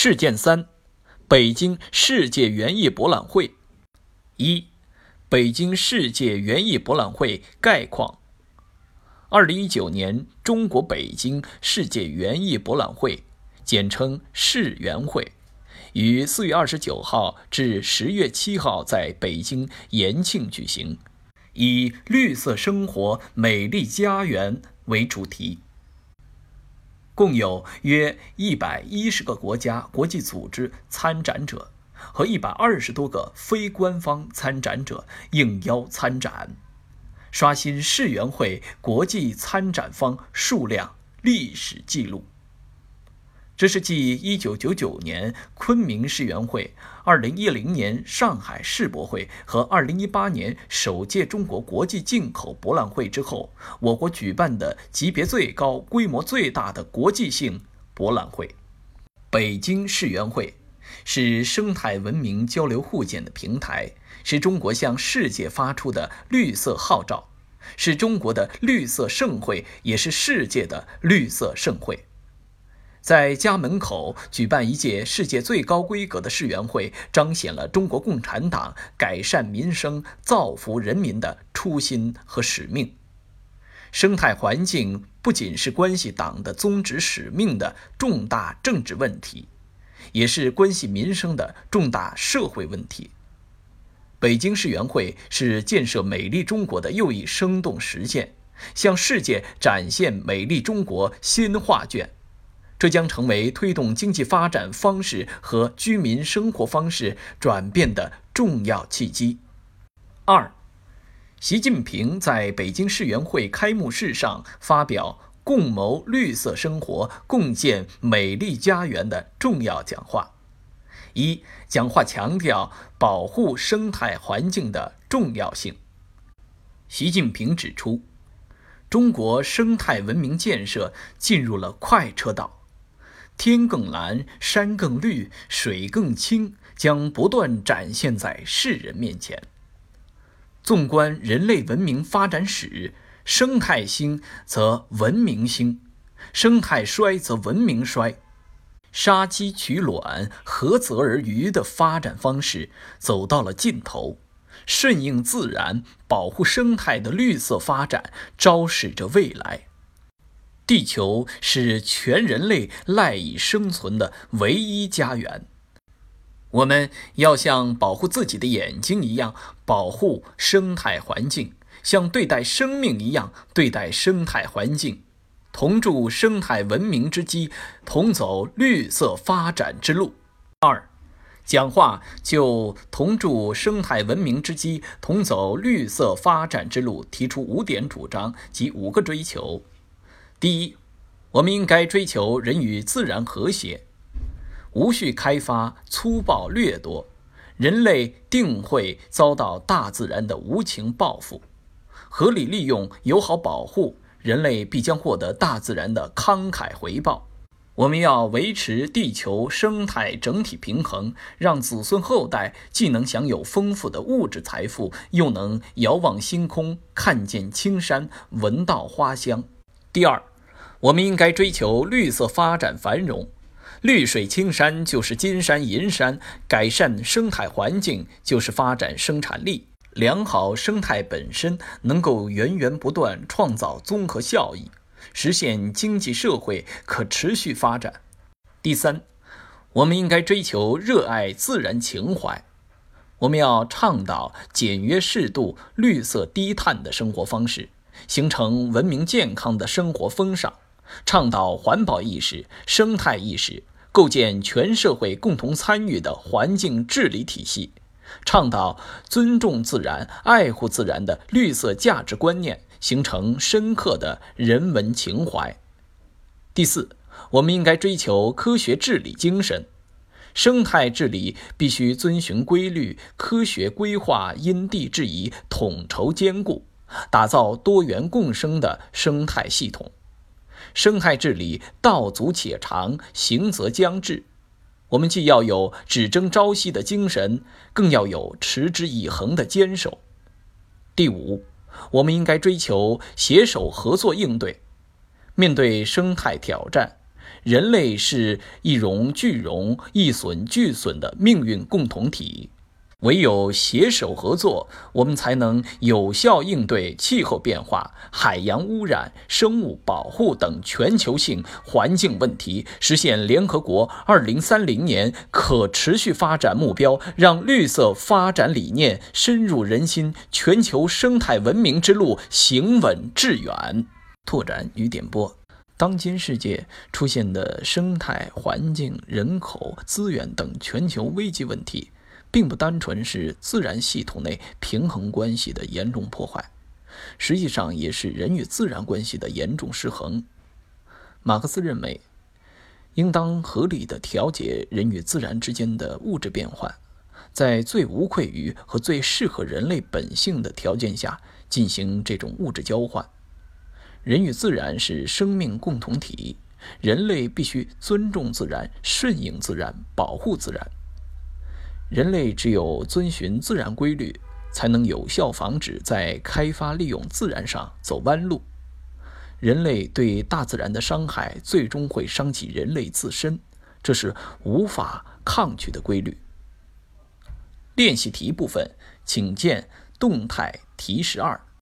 事件三：北京世界园艺博览会。一、北京世界园艺博览会概况。二零一九年中国北京世界园艺博览会，简称世园会，于四月二十九号至十月七号在北京延庆举行，以“绿色生活，美丽家园”为主题。共有约一百一十个国家、国际组织参展者和一百二十多个非官方参展者应邀参展，刷新世园会国际参展方数量历史记录。这是继1999年昆明世园会、2010年上海世博会和2018年首届中国国际进口博览会之后，我国举办的级别最高、规模最大的国际性博览会。北京世园会是生态文明交流互鉴的平台，是中国向世界发出的绿色号召，是中国的绿色盛会，也是世界的绿色盛会。在家门口举办一届世界最高规格的世园会，彰显了中国共产党改善民生、造福人民的初心和使命。生态环境不仅是关系党的宗旨使命的重大政治问题，也是关系民生的重大社会问题。北京世园会是建设美丽中国的又一生动实践，向世界展现美丽中国新画卷。这将成为推动经济发展方式和居民生活方式转变的重要契机。二，习近平在北京世园会开幕式上发表“共谋绿色生活，共建美丽家园”的重要讲话。一，讲话强调保护生态环境的重要性。习近平指出，中国生态文明建设进入了快车道。天更蓝，山更绿，水更清，将不断展现在世人面前。纵观人类文明发展史，生态兴则文明兴，生态衰则文明衰，杀鸡取卵、涸泽而渔的发展方式走到了尽头。顺应自然、保护生态的绿色发展，昭示着未来。地球是全人类赖以生存的唯一家园，我们要像保护自己的眼睛一样保护生态环境，像对待生命一样对待生态环境，同筑生态文明之基，同走绿色发展之路。二，讲话就同筑生态文明之基，同走绿色发展之路提出五点主张及五个追求。第一，我们应该追求人与自然和谐，无序开发、粗暴掠夺，人类定会遭到大自然的无情报复；合理利用、友好保护，人类必将获得大自然的慷慨回报。我们要维持地球生态整体平衡，让子孙后代既能享有丰富的物质财富，又能遥望星空，看见青山，闻到花香。第二，我们应该追求绿色发展繁荣，绿水青山就是金山银山，改善生态环境就是发展生产力。良好生态本身能够源源不断创造综合效益，实现经济社会可持续发展。第三，我们应该追求热爱自然情怀，我们要倡导简约适度、绿色低碳的生活方式。形成文明健康的生活风尚，倡导环保意识、生态意识，构建全社会共同参与的环境治理体系，倡导尊重自然、爱护自然的绿色价值观念，形成深刻的人文情怀。第四，我们应该追求科学治理精神，生态治理必须遵循规律、科学规划，因地制宜，统筹兼顾。打造多元共生的生态系统，生态治理道阻且长，行则将至。我们既要有只争朝夕的精神，更要有持之以恒的坚守。第五，我们应该追求携手合作应对。面对生态挑战，人类是一荣俱荣、一损俱损的命运共同体。唯有携手合作，我们才能有效应对气候变化、海洋污染、生物保护等全球性环境问题，实现联合国2030年可持续发展目标，让绿色发展理念深入人心，全球生态文明之路行稳致远。拓展与点拨：当今世界出现的生态环境、人口资源等全球危机问题。并不单纯是自然系统内平衡关系的严重破坏，实际上也是人与自然关系的严重失衡。马克思认为，应当合理的调节人与自然之间的物质变换，在最无愧于和最适合人类本性的条件下进行这种物质交换。人与自然是生命共同体，人类必须尊重自然、顺应自然、保护自然。人类只有遵循自然规律，才能有效防止在开发利用自然上走弯路。人类对大自然的伤害，最终会伤及人类自身，这是无法抗拒的规律。练习题部分，请见动态提示二。